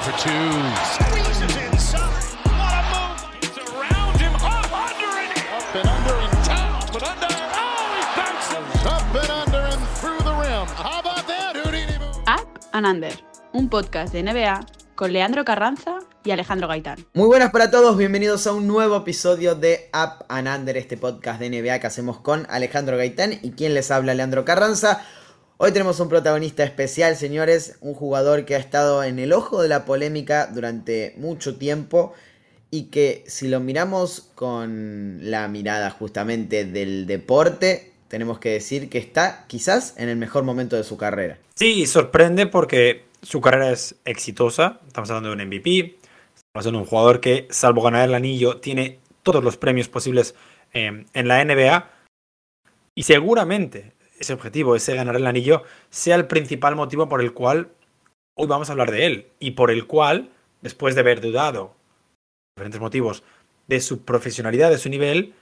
for two. Squeezes inside. What a move. It's around him. Up under and up and under and down, but under. Oh, he bounces. Up and under and through the rim. How about that, Houdini? Up and Under, un podcast de NBA con Leandro Carranza y Alejandro Gaitán. Muy buenas para todos, bienvenidos a un nuevo episodio de Up and Under, este podcast de NBA que hacemos con Alejandro Gaitán y quien les habla, Leandro Carranza. Hoy tenemos un protagonista especial, señores, un jugador que ha estado en el ojo de la polémica durante mucho tiempo y que si lo miramos con la mirada justamente del deporte, tenemos que decir que está quizás en el mejor momento de su carrera. Sí, sorprende porque su carrera es exitosa. Estamos hablando de un MVP. Estamos hablando de un jugador que, salvo ganar el anillo, tiene todos los premios posibles eh, en la NBA. Y seguramente ese objetivo, ese ganar el anillo, sea el principal motivo por el cual hoy vamos a hablar de él. Y por el cual, después de haber dudado, diferentes motivos, de su profesionalidad, de su nivel,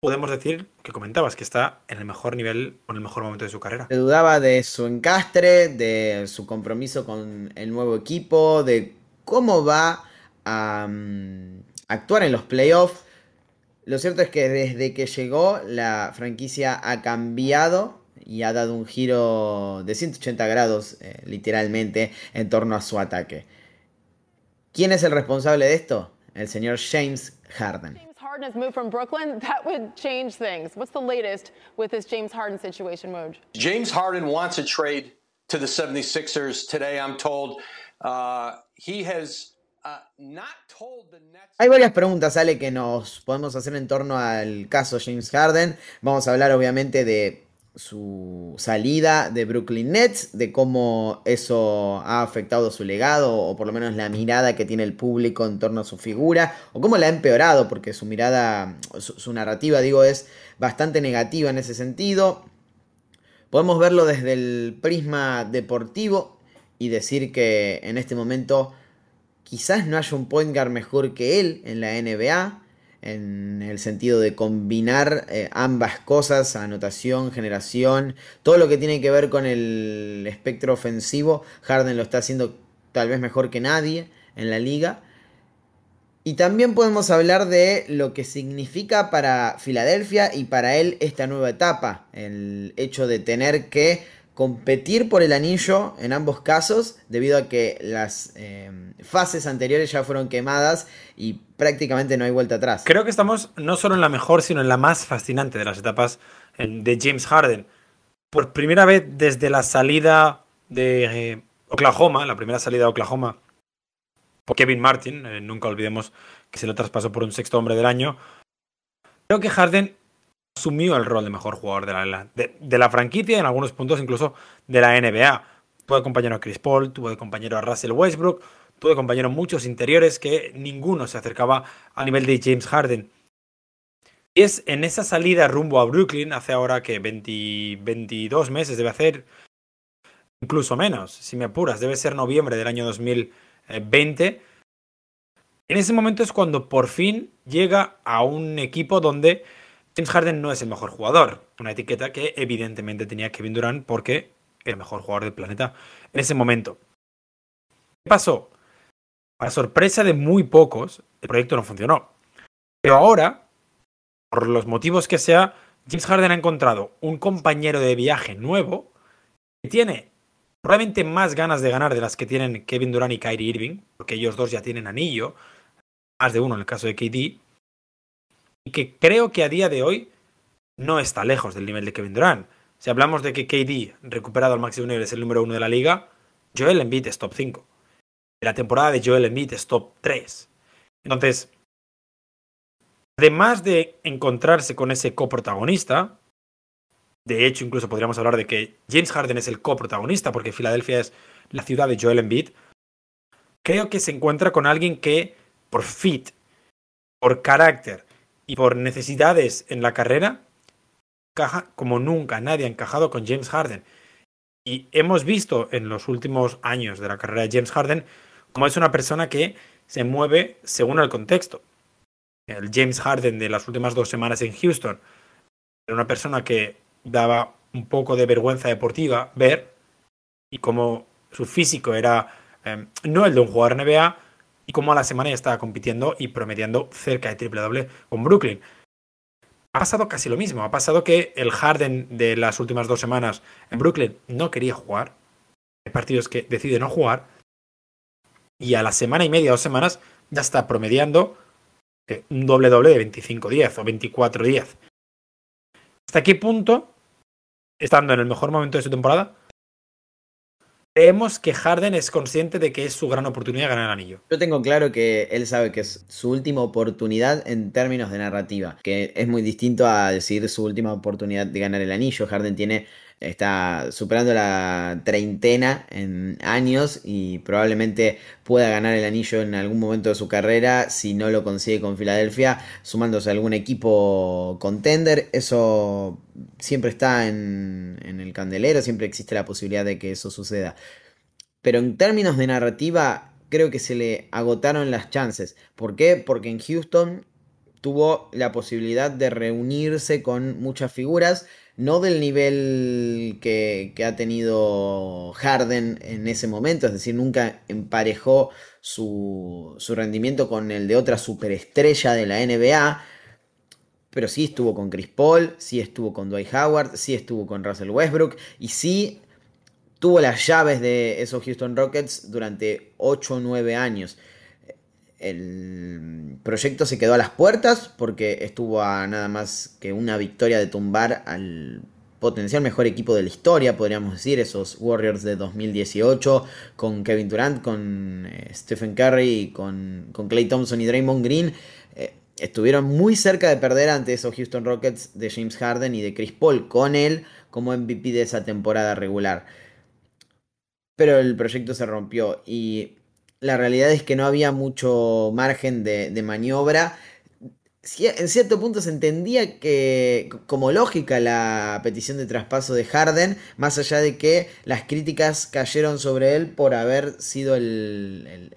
podemos decir que comentabas que está en el mejor nivel o en el mejor momento de su carrera. Se dudaba de su encastre, de su compromiso con el nuevo equipo, de cómo va a um, actuar en los playoffs. Lo cierto es que desde que llegó la franquicia ha cambiado y ha dado un giro de 180 grados eh, literalmente en torno a su ataque. ¿Quién es el responsable de esto? El señor James Harden. James Harden has moved from Brooklyn. That would change things. What's the latest with this James Harden situation, Moj? James Harden wants a trade to the 76ers today, I'm told. Uh, he has uh, not told the Nets. Hay varias preguntas, Ale, que nos podemos hacer en torno al caso James Harden. Vamos a hablar obviamente de su salida de Brooklyn Nets, de cómo eso ha afectado su legado, o por lo menos la mirada que tiene el público en torno a su figura, o cómo la ha empeorado, porque su mirada, su, narrativa, digo, es bastante negativa en ese sentido. Podemos verlo desde el prisma deportivo y decir que en este momento quizás no haya un point guard mejor que él en la NBA en el sentido de combinar eh, ambas cosas, anotación, generación, todo lo que tiene que ver con el espectro ofensivo, Harden lo está haciendo tal vez mejor que nadie en la liga. Y también podemos hablar de lo que significa para Filadelfia y para él esta nueva etapa, el hecho de tener que competir por el anillo en ambos casos, debido a que las eh, fases anteriores ya fueron quemadas y prácticamente no hay vuelta atrás. Creo que estamos no solo en la mejor, sino en la más fascinante de las etapas de James Harden. Por primera vez desde la salida de eh, Oklahoma, la primera salida de Oklahoma por Kevin Martin, eh, nunca olvidemos que se lo traspasó por un sexto hombre del año, creo que Harden asumió el rol de mejor jugador de la, franquicia, en algunos puntos incluso de la NBA. Tuvo de compañero a Chris Paul, tuvo de compañero a Russell Westbrook, tuvo de compañero muchos interiores que ninguno se acercaba al nivel de James Harden. Y es en esa salida rumbo a Brooklyn, hace ahora que 20, 22 meses debe hacer, incluso menos, si me apuras, debe ser noviembre del año 2020. En ese momento es cuando por fin llega a un equipo donde James Harden no es el mejor jugador. Una etiqueta que evidentemente tenía Kevin Durant porque era el mejor jugador del planeta en ese momento. ¿Qué pasó? Para sorpresa de muy pocos, el proyecto no funcionó. Pero ahora, por los motivos que sea, James Harden ha encontrado un compañero de viaje nuevo que tiene probablemente más ganas de ganar de las que tienen Kevin Durant y Kyrie Irving, porque ellos dos ya tienen anillo, más de uno en el caso de KD, y que creo que a día de hoy no está lejos del nivel de Kevin Durant. Si hablamos de que KD, recuperado al máximo nivel, es el número uno de la liga, Joel Embiid es top 5. La temporada de Joel Embiid es top 3. Entonces, además de encontrarse con ese coprotagonista, de hecho, incluso podríamos hablar de que James Harden es el coprotagonista, porque Filadelfia es la ciudad de Joel Embiid, creo que se encuentra con alguien que, por fit, por carácter y por necesidades en la carrera, encaja como nunca nadie ha encajado con James Harden. Y hemos visto en los últimos años de la carrera de James Harden como es una persona que se mueve según el contexto. El James Harden de las últimas dos semanas en Houston era una persona que daba un poco de vergüenza deportiva ver y como su físico era eh, no el de un jugador NBA, y cómo a la semana ya estaba compitiendo y promediando cerca de triple doble con Brooklyn. Ha pasado casi lo mismo. Ha pasado que el Harden de las últimas dos semanas en Brooklyn no quería jugar. Hay partidos que decide no jugar. Y a la semana y media, dos semanas, ya está promediando eh, un doble doble de 25-10 o 24-10. ¿Hasta qué punto, estando en el mejor momento de su temporada, creemos que Harden es consciente de que es su gran oportunidad de ganar el anillo. Yo tengo claro que él sabe que es su última oportunidad en términos de narrativa, que es muy distinto a decir su última oportunidad de ganar el anillo. Harden tiene está superando la treintena en años y probablemente pueda ganar el anillo en algún momento de su carrera si no lo consigue con Filadelfia, sumándose a algún equipo contender. Eso siempre está en, en el candelero, siempre existe la posibilidad de que eso suceda. Pero en términos de narrativa, creo que se le agotaron las chances. ¿Por qué? Porque en Houston tuvo la posibilidad de reunirse con muchas figuras no del nivel que, ha tenido Harden en ese momento, es decir, nunca emparejó su, su, rendimiento con el de otra superestrella de la NBA, pero sí estuvo con Chris Paul, sí estuvo con Dwight Howard, sí estuvo con Russell Westbrook y sí tuvo las llaves de esos Houston Rockets durante 8 o 9 años el proyecto se quedó a las puertas porque estuvo a nada más que una victoria de tumbar al potencial mejor equipo de la historia, podríamos decir, esos Warriors de 2018, con Kevin Durant, con eh, Stephen Curry, con, con Clay Thompson y Draymond Green. Eh, estuvieron muy cerca de perder ante esos Houston Rockets de James Harden y de Chris Paul, con él como MVP de esa temporada regular. Pero el proyecto se rompió y la realidad es que no había mucho margen de, maniobra. En cierto punto se entendía que como lógica la petición de traspaso de Harden, más allá de que las críticas cayeron sobre él por haber sido el,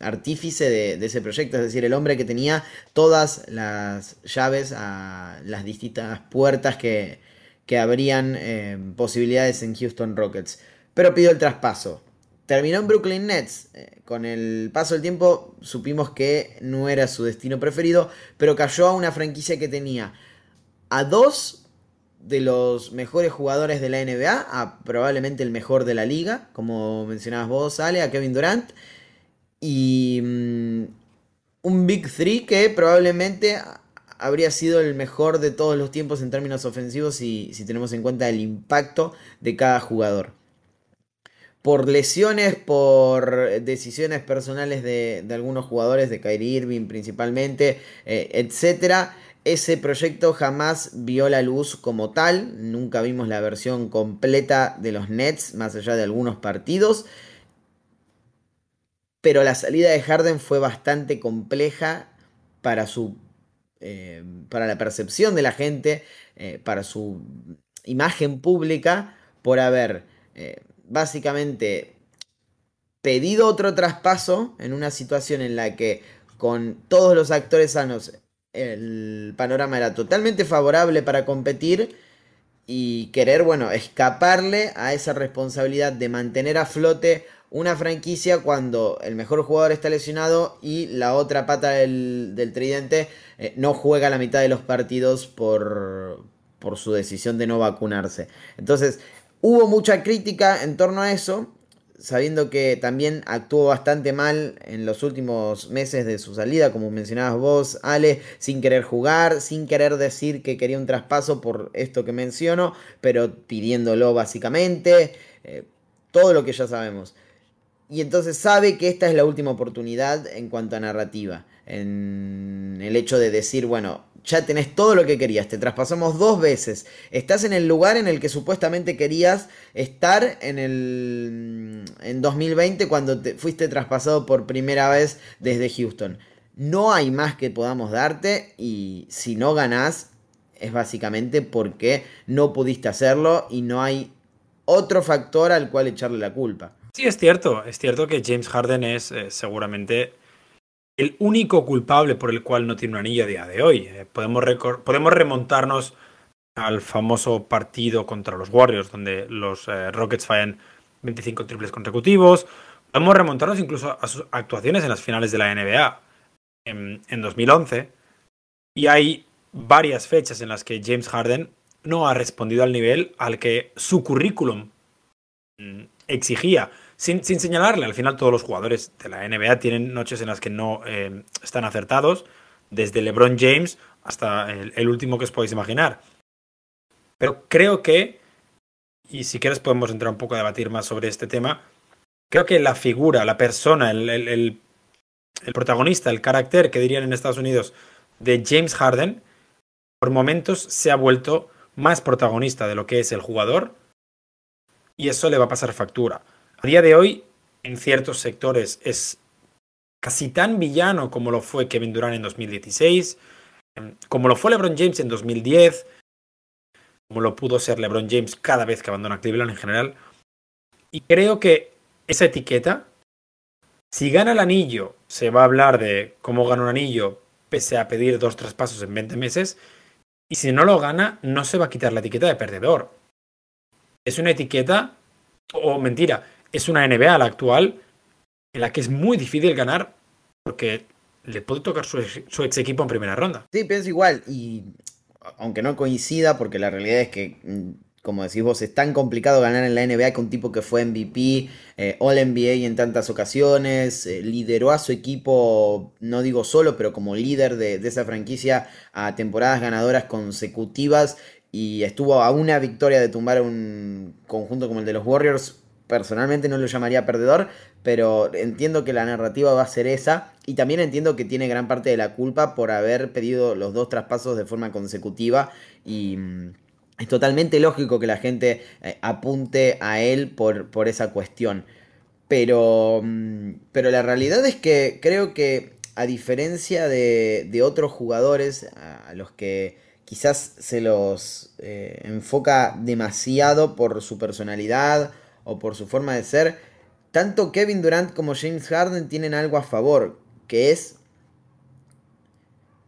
artífice de, ese proyecto, es decir, el hombre que tenía todas las llaves a las distintas puertas que, que abrían eh, posibilidades en Houston Rockets. Pero pidió el traspaso. Terminó en Brooklyn Nets. Eh, con el paso del tiempo supimos que no era su destino preferido, pero cayó a una franquicia que tenía a dos de los mejores jugadores de la NBA, a probablemente el mejor de la liga, como mencionabas vos, Ale, a Kevin Durant, y mm, un Big Three que probablemente habría sido el mejor de todos los tiempos en términos ofensivos si tenemos en cuenta el impacto de cada jugador por lesiones, por decisiones personales de, algunos jugadores, de Kyrie Irving principalmente, eh, etcétera. Ese proyecto jamás vio la luz como tal, nunca vimos la versión completa de los Nets, más allá de algunos partidos. Pero la salida de Harden fue bastante compleja para su. Eh, para la percepción de la gente, eh, para su imagen pública, por haber básicamente pedido otro traspaso en una situación en la que con todos los actores sanos el panorama era totalmente favorable para competir y querer, bueno, escaparle a esa responsabilidad de mantener a flote una franquicia cuando el mejor jugador está lesionado y la otra pata del, tridente eh, no juega la mitad de los partidos por, por su decisión de no vacunarse. Entonces, Hubo mucha crítica en torno a eso, sabiendo que también actuó bastante mal en los últimos meses de su salida, como mencionabas vos, Ale, sin querer jugar, sin querer decir que quería un traspaso por esto que menciono, pero pidiéndolo básicamente, eh, todo lo que ya sabemos. Y entonces sabe que esta es la última oportunidad en cuanto a narrativa, en el hecho de decir, bueno, ya tenés todo lo que querías, te traspasamos dos veces, estás en el lugar en el que supuestamente querías estar en el en 2020 cuando te fuiste traspasado por primera vez desde Houston. No hay más que podamos darte y si no ganás es básicamente porque no pudiste hacerlo y no hay otro factor al cual echarle la culpa. Sí, es cierto, es cierto que James Harden es eh, seguramente el único culpable por el cual no tiene un anillo a día de hoy. Eh, podemos, podemos remontarnos al famoso partido contra los Warriors, donde los eh, Rockets fallan 25 triples consecutivos. Podemos remontarnos incluso a sus actuaciones en las finales de la NBA en, en 2011 y hay varias fechas en las que James Harden no ha respondido al nivel al que su currículum mm, exigía. Sin, sin, señalarle, al final todos los jugadores de la NBA tienen noches en las que no eh, están acertados, desde LeBron James hasta el, último que os podéis imaginar. Pero creo que, y si quieres podemos entrar un poco a debatir más sobre este tema, creo que la figura, la persona, el, el, el protagonista, el carácter que dirían en Estados Unidos de James Harden, por momentos se ha vuelto más protagonista de lo que es el jugador y eso le va a pasar factura. A día de hoy, en ciertos sectores, es casi tan villano como lo fue Kevin Durant en 2016, como lo fue LeBron James en 2010, como lo pudo ser LeBron James cada vez que abandona Cleveland en general. Y creo que esa etiqueta, si gana el anillo, se va a hablar de cómo gana un anillo pese a pedir dos traspasos en 20 meses, y si no lo gana, no se va a quitar la etiqueta de perdedor. Es una etiqueta, o mentira, es una NBA la actual en la que es muy difícil ganar porque le puede tocar su su ex equipo en primera ronda. Sí, pienso igual. Y aunque no coincida, porque la realidad es que, como decís vos, es tan complicado ganar en la NBA que un tipo que fue MVP, eh, All NBA en tantas ocasiones, eh, lideró a su equipo, no digo solo, pero como líder de, esa franquicia a temporadas ganadoras consecutivas y estuvo a una victoria de tumbar un conjunto como el de los Warriors personalmente no lo llamaría perdedor, pero entiendo que la narrativa va a ser esa y también entiendo que tiene gran parte de la culpa por haber pedido los dos traspasos de forma consecutiva y mm, es totalmente lógico que la gente eh, apunte a él por, por esa cuestión. Pero, mm, pero la realidad es que creo que a diferencia de, de otros jugadores a los que quizás se los eh, enfoca demasiado por su personalidad o por su forma de ser, tanto Kevin Durant como James Harden tienen algo a favor, que es,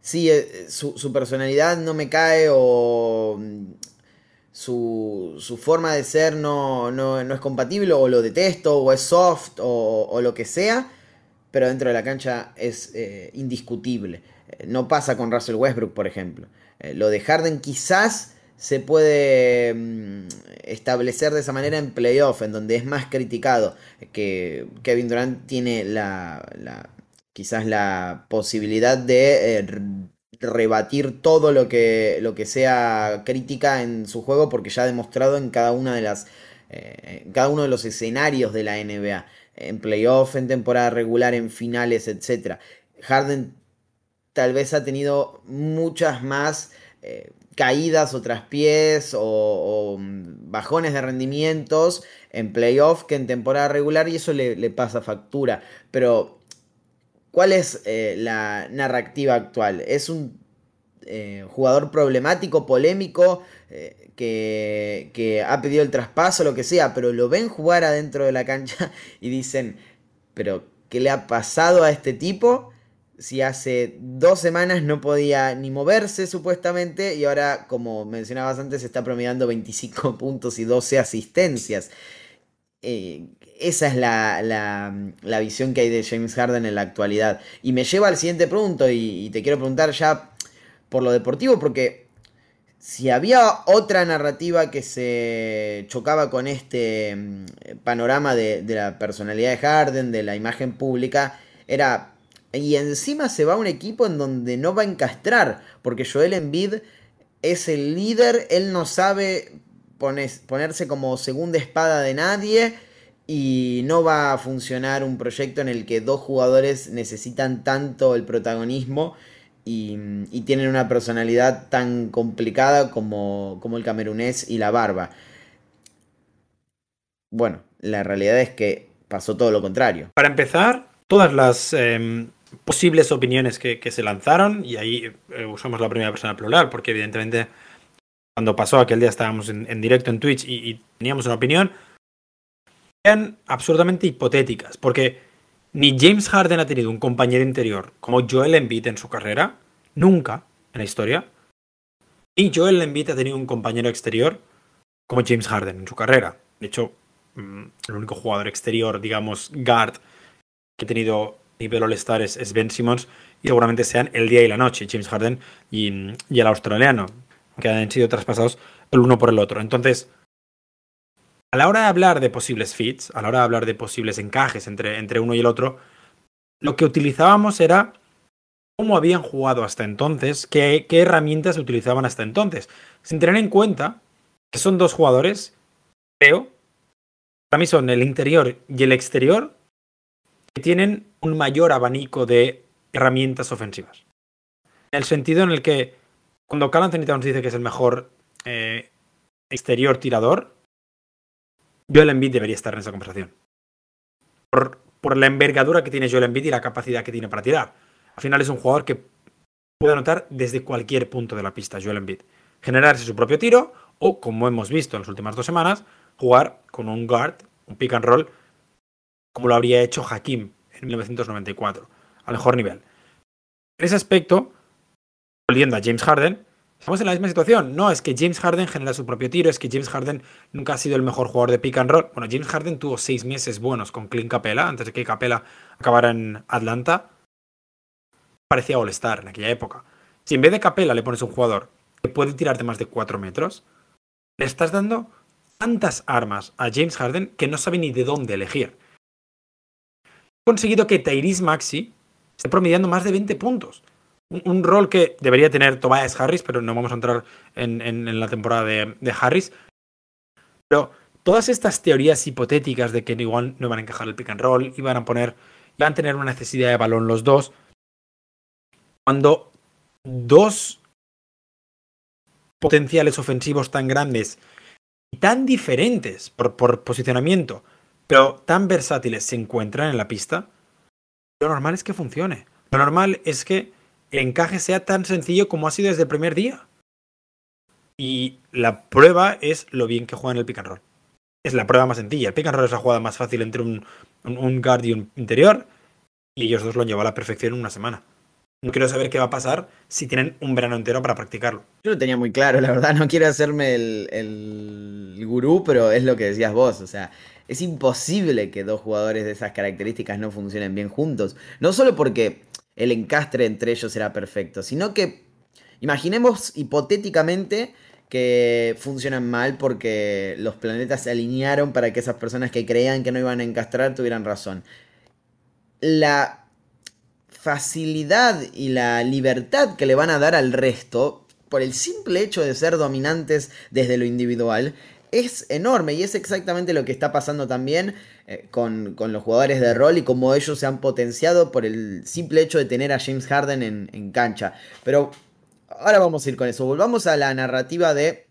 sí, eh, su, personalidad no me cae o mm, su, su forma de ser no, no, no, es compatible o lo detesto o es soft o, lo que sea, pero dentro de la cancha es eh, indiscutible. No pasa con Russell Westbrook, por ejemplo. Eh, lo de Harden quizás se puede mm, establecer de esa manera en playoff, en donde es más criticado, que Kevin Durant tiene la, quizás la posibilidad de eh, rebatir todo lo que, lo que sea crítica en su juego, porque ya ha demostrado en cada una de las eh, cada uno de los escenarios de la NBA, en playoff, en temporada regular, en finales, etc. Harden tal vez ha tenido muchas más eh, caídas o traspiés o, o, bajones de rendimientos en playoff que en temporada regular y eso le, le pasa factura. Pero, ¿cuál es eh, la narrativa actual? ¿Es un eh, jugador problemático, polémico, eh, que, que ha pedido el traspaso, lo que sea, pero lo ven jugar adentro de la cancha y dicen, pero ¿qué le ha pasado a este tipo? Si hace dos semanas no podía ni moverse supuestamente y ahora, como mencionabas antes, está promediando 25 puntos y 12 asistencias. Eh, esa es la, la, la, visión que hay de James Harden en la actualidad. Y me lleva al siguiente punto y, y, te quiero preguntar ya por lo deportivo, porque si había otra narrativa que se chocaba con este mm, panorama de, de la personalidad de Harden, de la imagen pública, era y encima se va a un equipo en donde no va a encastrar, porque Joel Embiid es el líder, él no sabe ponerse como segunda espada de nadie y no va a funcionar un proyecto en el que dos jugadores necesitan tanto el protagonismo y, tienen una personalidad tan complicada como, como el camerunés y la barba. Bueno, la realidad es que pasó todo lo contrario. Para empezar, todas las eh, posibles opiniones que, se lanzaron, y ahí eh, usamos la primera persona plural, porque evidentemente cuando pasó aquel día estábamos en, directo en Twitch y, y, teníamos una opinión, eran absurdamente hipotéticas, porque ni James Harden ha tenido un compañero interior como Joel Embiid en su carrera, nunca en la historia, ni Joel Embiid ha tenido un compañero exterior como James Harden en su carrera. De hecho, mm, el único jugador exterior, digamos, guard que ha tenido nivel All-Star es, Ben Simmons y seguramente sean el día y la noche, James Harden y, y el australiano, que han sido traspasados el uno por el otro. Entonces, a la hora de hablar de posibles fits, a la hora de hablar de posibles encajes entre, entre uno y el otro, lo que utilizábamos era cómo habían jugado hasta entonces, qué, qué herramientas utilizaban hasta entonces, sin tener en cuenta que son dos jugadores, creo, para mí son el interior y el exterior, que tienen un mayor abanico de herramientas ofensivas. En el sentido en el que cuando Carl Anthony Towns dice que es el mejor eh, exterior tirador, Joel Embiid debería estar en esa conversación. Por, por la envergadura que tiene Joel Embiid y la capacidad que tiene para tirar. Al final es un jugador que puede anotar desde cualquier punto de la pista, Joel Embiid. Generarse su propio tiro o, como hemos visto en las últimas dos semanas, jugar con un guard, un pick and roll, como lo habría hecho Hakim en 1994, al mejor nivel. En ese aspecto, volviendo a James Harden, estamos en la misma situación. No es que James Harden genera su propio tiro, es que James Harden nunca ha sido el mejor jugador de pick and roll. Bueno, James Harden tuvo seis meses buenos con Clint Capella antes de que Capella acabara en Atlanta. Parecía All-Star en aquella época. Si en vez de Capella le pones un jugador que puede tirarte más de 4 metros, le estás dando tantas armas a James Harden que no sabe ni de dónde elegir. Conseguido que Tyrese Maxi esté promediando más de 20 puntos. Un, rol que debería tener Tobias Harris, pero no vamos a entrar en, la temporada de, de, Harris. Pero todas estas teorías hipotéticas de que igual no van a encajar el pick and roll, iban a poner, iban a tener una necesidad de balón los dos. Cuando dos potenciales ofensivos tan grandes y tan diferentes por, por posicionamiento, pero tan versátiles se encuentran en la pista, lo normal es que funcione. Lo normal es que el encaje sea tan sencillo como ha sido desde el primer día. Y la prueba es lo bien que juegan el pick and roll. Es la prueba más sencilla. El pick and roll es la jugada más fácil entre un, un, guard y un interior. Y ellos dos lo han llevado a la perfección en una semana. No quiero saber qué va a pasar si tienen un verano entero para practicarlo. Yo lo tenía muy claro, la verdad. No quiero hacerme el, el gurú, pero es lo que decías vos. O sea, es imposible que dos jugadores de esas características no funcionen bien juntos. No solo porque el encastre entre ellos será perfecto, sino que imaginemos hipotéticamente que funcionan mal porque los planetas se alinearon para que esas personas que creían que no iban a encastrar tuvieran razón. La facilidad y la libertad que le van a dar al resto, por el simple hecho de ser dominantes desde lo individual, es enorme y es exactamente lo que está pasando también eh, con, los jugadores de rol y cómo ellos se han potenciado por el simple hecho de tener a James Harden en, cancha. Pero ahora vamos a ir con eso. Volvamos a la narrativa de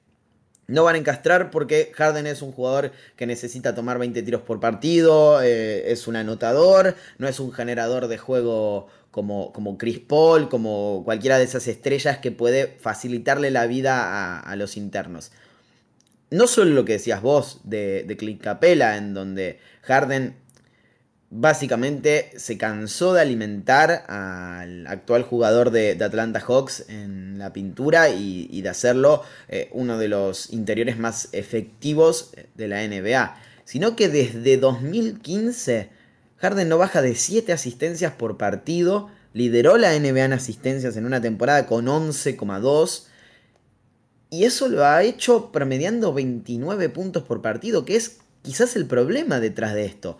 no van a encastrar porque Harden es un jugador que necesita tomar 20 tiros por partido, eh, es un anotador, no es un generador de juego como, como, Chris Paul, como cualquiera de esas estrellas que puede facilitarle la vida a los internos no solo lo que decías vos de, de Clint Capella, en donde Harden básicamente se cansó de alimentar al actual jugador de, Atlanta Hawks en la pintura y, de hacerlo eh, uno de los interiores más efectivos de la NBA, sino que desde 2015 Harden no baja de 7 asistencias por partido, lideró la NBA en asistencias en una temporada con 11,2 y eso lo ha hecho promediando 29 puntos por partido, que es quizás el problema detrás de esto.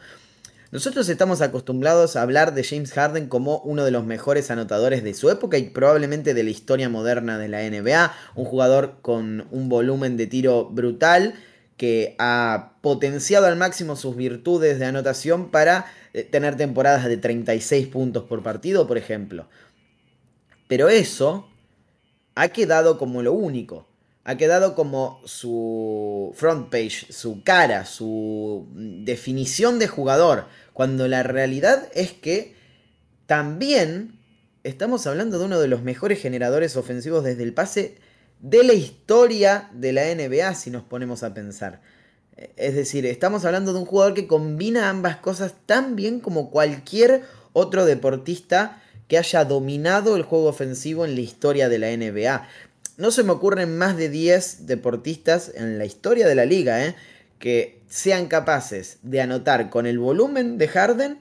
Nosotros estamos acostumbrados a hablar de James Harden como uno de los mejores anotadores de su época y probablemente de la historia moderna de la NBA, un jugador con un volumen de tiro brutal que ha potenciado al máximo sus virtudes de anotación para eh, tener temporadas de 36 puntos por partido, por ejemplo. Pero eso ha quedado como lo único ha quedado como su front page, su cara, su definición de jugador, cuando la realidad es que también estamos hablando de uno de los mejores generadores ofensivos desde el pase de la historia de la NBA, si nos ponemos a pensar. Es decir, estamos hablando de un jugador que combina ambas cosas tan bien como cualquier otro deportista que haya dominado el juego ofensivo en la historia de la NBA no se me ocurren más de 10 deportistas en la historia de la liga, ¿eh? que sean capaces de anotar con el volumen de Harden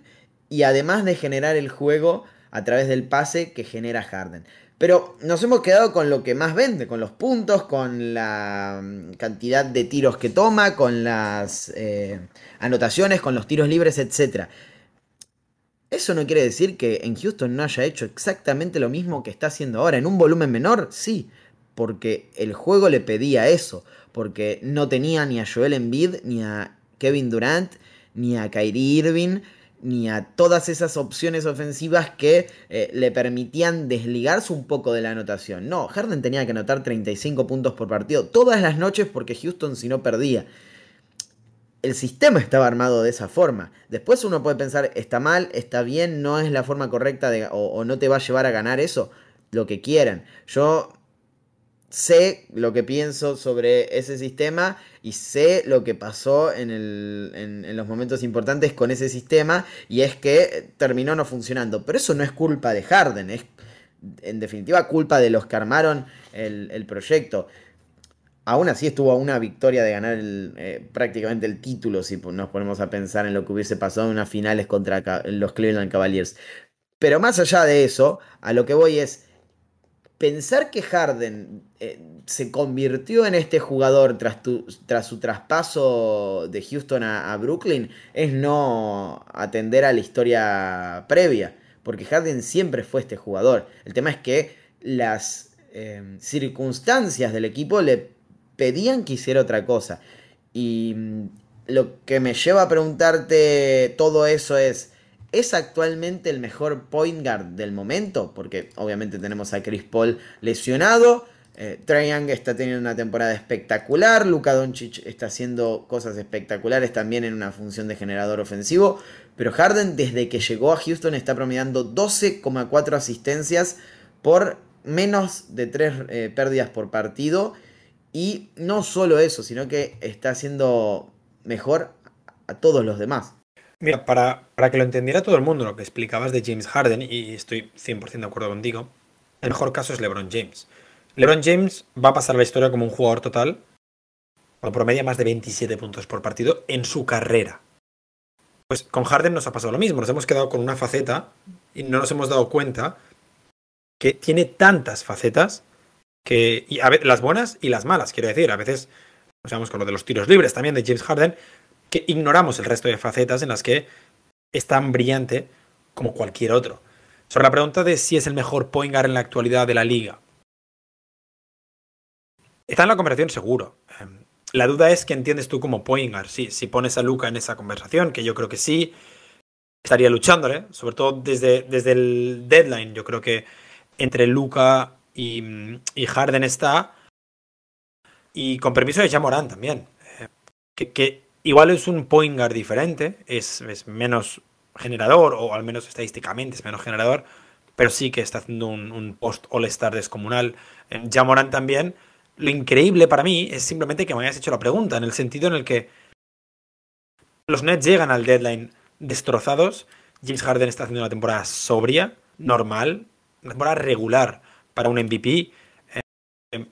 y además de generar el juego a través del pase que genera Harden. Pero nos hemos quedado con lo que más vende, con los puntos, con la mm, cantidad de tiros que toma, con las eh, anotaciones, con los tiros libres, etc. Eso no quiere decir que en Houston no haya hecho exactamente lo mismo que está haciendo ahora. En un volumen menor, sí, porque el juego le pedía eso, porque no tenía ni a Joel Embiid, ni a Kevin Durant, ni a Kyrie Irving ni a todas esas opciones ofensivas que eh, le permitían desligarse un poco de la anotación. No, Harden tenía que anotar 35 puntos por partido todas las noches porque Houston si no perdía. El sistema estaba armado de esa forma. Después uno puede pensar, está mal, está bien, no es la forma correcta de, o, o no te va a llevar a ganar eso, lo que quieran. Yo sé lo que pienso sobre ese sistema y sé lo que pasó en, los momentos importantes con ese sistema y es que terminó no funcionando. Pero eso no es culpa de Harden, es en definitiva culpa de los que armaron el, proyecto. Aún así estuvo a una victoria de ganar eh, prácticamente el título si nos ponemos a pensar en lo que hubiese pasado en unas finales contra los Cleveland Cavaliers. Pero más allá de eso, a lo que voy es pensar que Harden eh, se convirtió en este jugador tras, tras su traspaso de Houston a, Brooklyn es no atender a la historia previa, porque Harden siempre fue este jugador. El tema es que las em, circunstancias del equipo le pedían que hiciera otra cosa. Y mm, lo que me lleva a preguntarte todo eso es, ¿Es actualmente el mejor point guard del momento? Porque obviamente tenemos a Chris Paul lesionado. Eh, está teniendo una temporada espectacular. Luka Doncic está haciendo cosas espectaculares también en una función de generador ofensivo. Pero Harden, desde que llegó a Houston, está promediando 12,4 asistencias por menos de 3 eh, pérdidas por partido. Y no solo eso, sino que está haciendo mejor a todos los demás. Mira, para, que lo entendiera todo el mundo, lo que explicabas de James Harden, y estoy 100% de acuerdo contigo, el mejor caso es LeBron James. LeBron James va a pasar la historia como un jugador total, con promedia más de 27 puntos por partido en su carrera. Pues con Harden nos ha pasado lo mismo, nos hemos quedado con una faceta y no nos hemos dado cuenta que tiene tantas facetas que a las buenas y las malas, quiero decir, a veces, nos vamos con lo de los tiros libres también de James Harden, que ignoramos el resto de facetas en las que es tan brillante como cualquier otro. Sobre la pregunta de si es el mejor point en la actualidad de la liga. Está en la conversación seguro. Em, la duda es que entiendes tú como point guard. Si pones a Luca en esa conversación, que yo creo que sí, estaría luchándole, sobre todo desde, desde el deadline. Yo creo que entre Luca y, y Harden está. Y con permiso de Jamoran también. Eh, que, que, Igual es un point guard diferente, es, menos generador, o al menos estadísticamente es menos generador, pero sí que está haciendo un, post All-Star descomunal. En Jamoran también. Lo increíble para mí es simplemente que me hayas hecho la pregunta, en el sentido en el que los Nets llegan al deadline destrozados. James Harden está haciendo una temporada sobria, normal, una temporada regular para un MVP. Eh,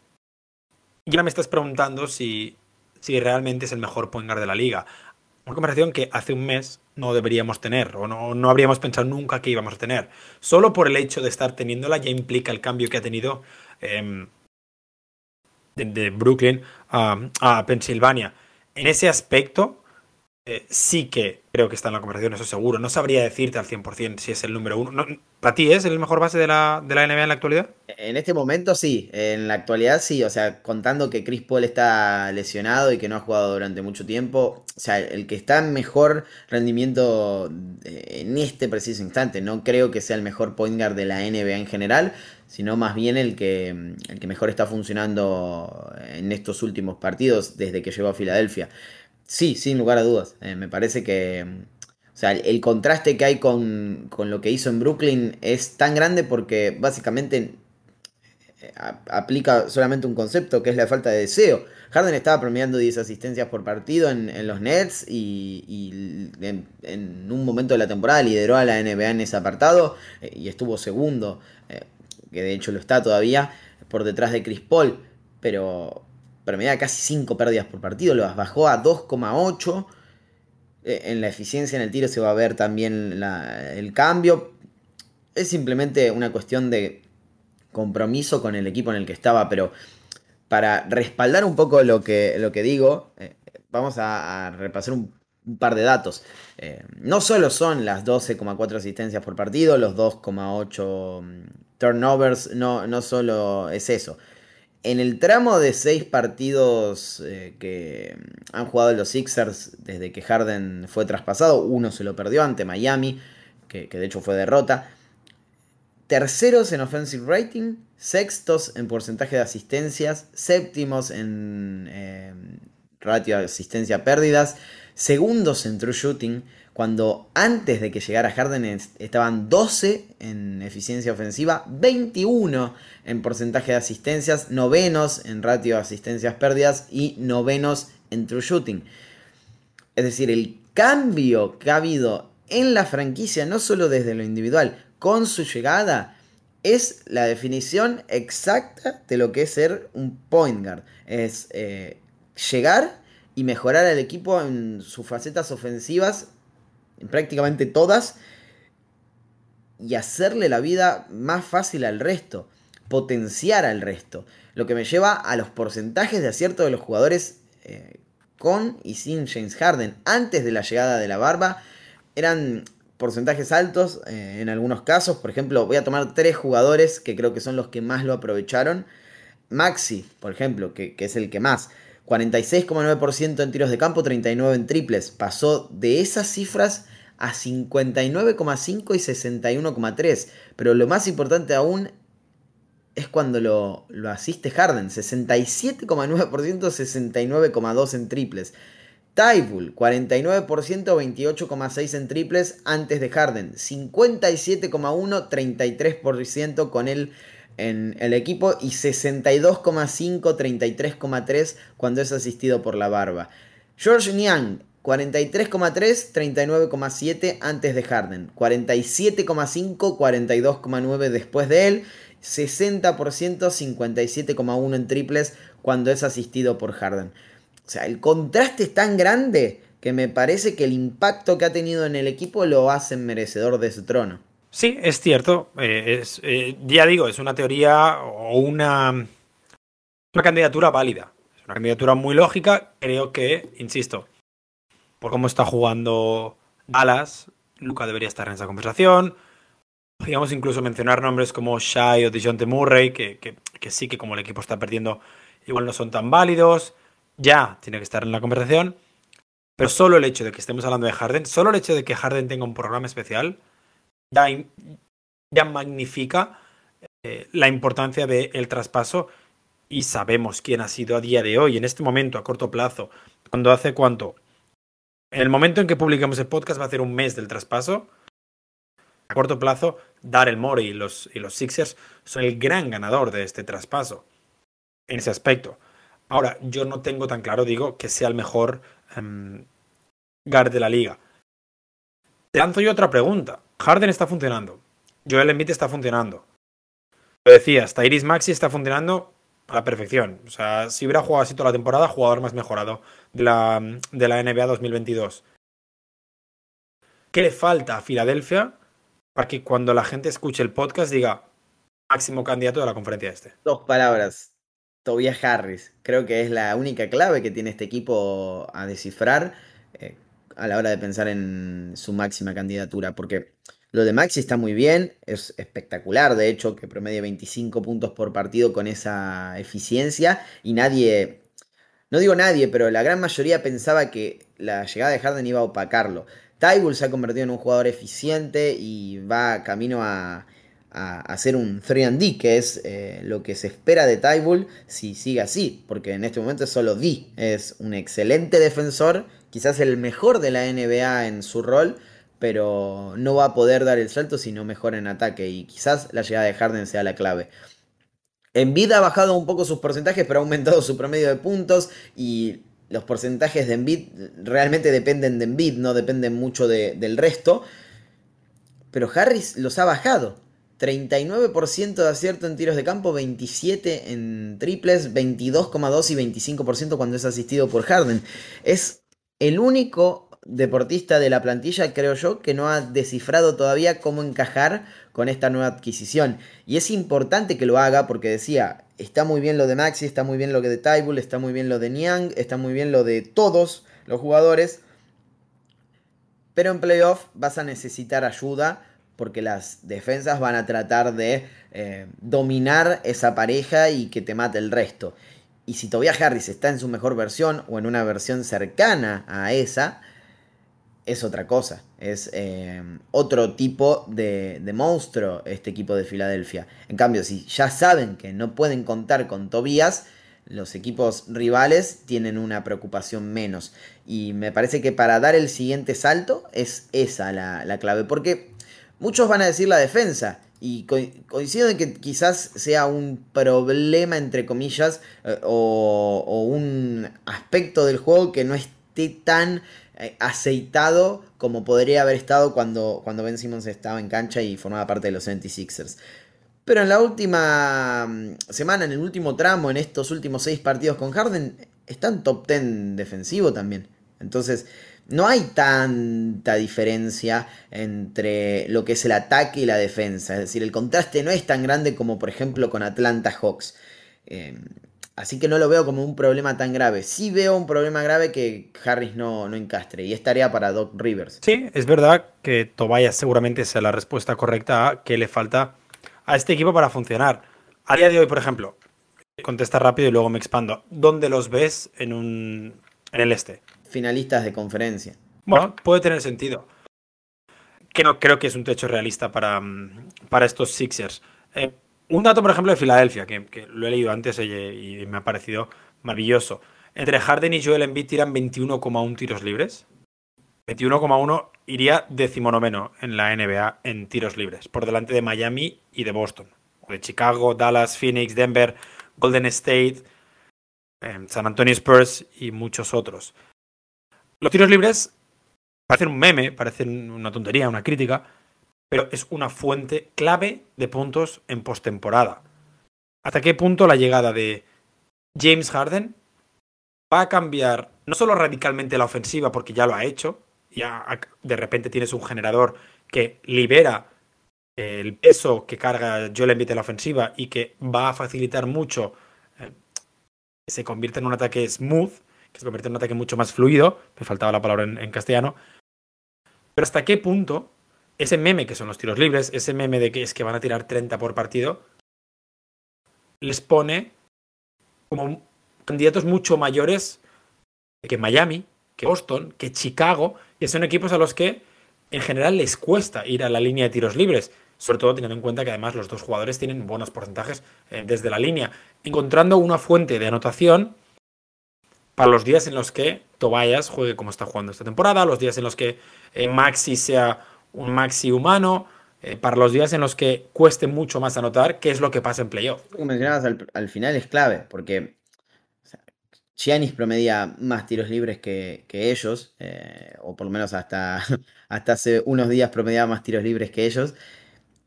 y ahora me estás preguntando si si realmente es el mejor point guard de la liga. Una conversación que hace un mes no deberíamos tener o no, no habríamos pensado nunca que íbamos a tener. Solo por el hecho de estar teniéndola ya implica el cambio que ha tenido em, de, Brooklyn a, a Pensilvania. En ese aspecto, eh, sí que creo que está en la conversación, eso seguro. No sabría decirte al 100% si es el número uno. ¿Para ti es el mejor base de la, de la NBA en la actualidad? En este momento sí, en la actualidad sí. O sea, contando que Chris Paul está lesionado y que no ha jugado durante mucho tiempo. O sea, el que está en mejor rendimiento eh, en este preciso instante. No creo que sea el mejor point guard de la NBA en general, sino más bien el que, el que mejor está funcionando en estos últimos partidos desde que llegó a Filadelfia. Sí, sin lugar a dudas. Eh, me parece que. O sea, el, contraste que hay con, lo que hizo en Brooklyn es tan grande porque básicamente eh, aplica solamente un concepto que es la falta de deseo. Harden estaba promediando 10 asistencias por partido en, los Nets y, en, un momento de la temporada lideró a la NBA en ese apartado eh, y estuvo segundo, que de hecho lo está todavía, por detrás de Chris Paul. Pero promedia casi 5 pérdidas por partido, lo bajó a 2,8. Eh, en la eficiencia en el tiro se va a ver también el cambio. Es simplemente una cuestión de compromiso con el equipo en el que estaba, pero para respaldar un poco lo que, lo que digo, eh, vamos a, repasar un, par de datos. Eh, no solo son las 12,4 asistencias por partido, los 2,8 mm, turnovers, no, no solo es eso. En el tramo de 6 partidos eh, que han jugado los Sixers desde que Harden fue traspasado, uno se lo perdió ante Miami, que, de hecho fue derrota. Terceros en offensive rating, sextos en porcentaje de asistencias, séptimos en eh, ratio de asistencia pérdidas, segundos en true shooting, cuando antes de que llegara Harden estaban 12 en eficiencia ofensiva, 21 en porcentaje de asistencias, novenos en ratio de asistencias pérdidas y novenos en true shooting. Es decir, el cambio que ha habido en la franquicia, no solo desde lo individual, con su llegada, es la definición exacta de lo que es ser un point guard. Es eh, llegar y mejorar al equipo en sus facetas ofensivas, en prácticamente todas, y hacerle la vida más fácil al resto, potenciar al resto. Lo que me lleva a los porcentajes de acierto de los jugadores eh, con y sin James Harden. Antes de la llegada de la barba, eran porcentajes altos eh, en algunos casos. Por ejemplo, voy a tomar tres jugadores que creo que son los que más lo aprovecharon. Maxi, por ejemplo, que, es el que más. 46,9% en tiros de campo, 39 en triples. Pasó de esas cifras a 59,5 y 61,3. Pero lo más importante aún es cuando lo, lo asiste Harden. 67,9%, 69,2 en triples. Tybull, 49%, 28,6 en triples antes de Harden. 57,1, 33% con él en el equipo. Y 62,5, 33,3 cuando es asistido por la barba. George Niang, 43,3, 39,7 antes de Harden. 47,5, 42,9 después de él. 60%, 57,1 en triples cuando es asistido por Harden. O sea, el contraste es tan grande que me parece que el impacto que ha tenido en el equipo lo hace merecedor de ese trono. Sí, es cierto. Eh, es, eh, ya digo, es una teoría o una, una candidatura válida. Es una candidatura muy lógica. Creo que, insisto, por cómo está jugando Dallas, Luca debería estar en esa conversación. Podríamos incluso mencionar nombres como Shai o DeJounte Murray, que, que sí que como el equipo está perdiendo, igual no son tan válidos ya tiene que estar en la conversación. Pero solo el hecho de que estemos hablando de Harden, solo el hecho de que Harden tenga un programa especial, ya, magnifica eh, la importancia del traspaso y sabemos quién ha sido a día de hoy, en este momento, a corto plazo, cuando hace cuánto. En el momento en que publiquemos el podcast va a ser un mes del traspaso. A corto plazo, Daryl Morey y los, y los Sixers son el gran ganador de este traspaso. En ese aspecto. Ahora, yo no tengo tan claro, digo, que sea el mejor um, guard de la liga. Te lanzo yo otra pregunta. Harden está funcionando. Joel Embiid está funcionando. Lo decías, Tyrese Maxi está funcionando a la perfección. O sea, si hubiera jugado así toda la temporada, jugador más mejorado de la, de la NBA 2022. ¿Qué le falta a Filadelfia para que cuando la gente escuche el podcast diga máximo candidato de la conferencia este? Dos palabras. Tobias Harris. Creo que es la única clave que tiene este equipo a descifrar eh, a la hora de pensar en su máxima candidatura. Porque lo de Maxi está muy bien, es espectacular, de hecho, que promedie 25 puntos por partido con esa eficiencia. Y nadie, no digo nadie, pero la gran mayoría pensaba que la llegada de Harden iba a opacarlo. Tybull se ha convertido en un jugador eficiente y va camino a a hacer un 3D, que es eh, lo que se espera de Tybull si sigue así, porque en este momento es solo D, es un excelente defensor, quizás el mejor de la NBA en su rol, pero no va a poder dar el salto si no mejora en ataque y quizás la llegada de Harden sea la clave. En vida ha bajado un poco sus porcentajes, pero ha aumentado su promedio de puntos y los porcentajes de Embiid realmente dependen de Embiid, no dependen mucho del resto. Pero Harris los ha bajado. 39% de acierto en tiros de campo, 27 en triples, 22,2 y 25% cuando es asistido por Harden. Es el único deportista de la plantilla, creo yo, que no ha descifrado todavía cómo encajar con esta nueva adquisición. Y es importante que lo haga porque decía, está muy bien lo de Maxi, está muy bien lo de Tybull, está muy bien lo de Niang, está muy bien lo de todos los jugadores. Pero en playoff vas a necesitar ayuda porque las defensas van a tratar de eh, dominar esa pareja y que te mate el resto. Y si Tobias Harris está en su mejor versión o en una versión cercana a esa, es otra cosa. Es eh, otro tipo de, monstruo este equipo de Filadelfia. En cambio, si ya saben que no pueden contar con Tobias, los equipos rivales tienen una preocupación menos. Y me parece que para dar el siguiente salto es esa la, la clave. Porque Muchos van a decir la defensa. Y coincido en que quizás sea un problema, entre comillas, eh, o, un aspecto del juego que no esté tan aceitado como podría haber estado cuando, cuando Ben Simmons estaba en cancha y formaba parte de los 76ers. Pero en la última mm, semana, en el último tramo, en estos últimos seis partidos con Harden, está en top 10 defensivo también. Entonces, no hay tanta diferencia entre lo que es el ataque y la defensa. Es decir, el contraste no es tan grande como por ejemplo con Atlanta Hawks. Em, así que no lo veo como un problema tan grave. Sí veo un problema grave que Harris no, no encastre. Y es tarea para Doc Rivers. Sí, es verdad que Tobias seguramente sea la respuesta correcta a que le falta a este equipo para funcionar. A día de hoy, por ejemplo, contesta rápido y luego me expando. ¿Dónde los ves en, un, en el este? finalistas de conferencia. Bueno, puede tener sentido. Que no creo que es un techo realista para, mm, para estos Sixers. Eh, un dato, por ejemplo, de Filadelfia, que, lo he leído antes y, me ha parecido maravilloso. Entre Harden y Joel Embiid tiran 21,1 tiros libres. 21,1 iría decimonoveno en la NBA en tiros libres, por delante de Miami y de Boston. O de Chicago, Dallas, Phoenix, Denver, Golden State, eh, San Antonio Spurs y muchos otros. Los tiros libres parecen un meme, parecen una tontería, una crítica, pero es una fuente clave de puntos en postemporada. ¿Hasta qué punto la llegada de James Harden va a cambiar no solo radicalmente la ofensiva, porque ya lo ha hecho, ya de repente tienes un generador que libera el peso que carga Joel Embiid en la ofensiva y que va a facilitar mucho, eh, se convierte en un ataque smooth, que se convierte en un ataque mucho más fluido, me faltaba la palabra en, castellano, pero hasta qué punto ese meme que son los tiros libres, ese meme de que es que van a tirar 30 por partido, les pone como candidatos mucho mayores que Miami, que Boston, que Chicago, que son equipos a los que en general les cuesta ir a la línea de tiros libres, sobre todo teniendo en cuenta que además los dos jugadores tienen buenos porcentajes eh, desde la línea, encontrando una fuente de anotación para los días en los que Tobias juegue como está jugando esta temporada, los días en los que eh, Maxi sea un Maxi humano, eh, para los días en los que cueste mucho más anotar, qué es lo que pasa en playoff. Que mencionabas al, final es clave, porque Giannis promedia más tiros libres que, ellos, eh, o por lo menos hasta, hasta hace unos días promediaba más tiros libres que ellos,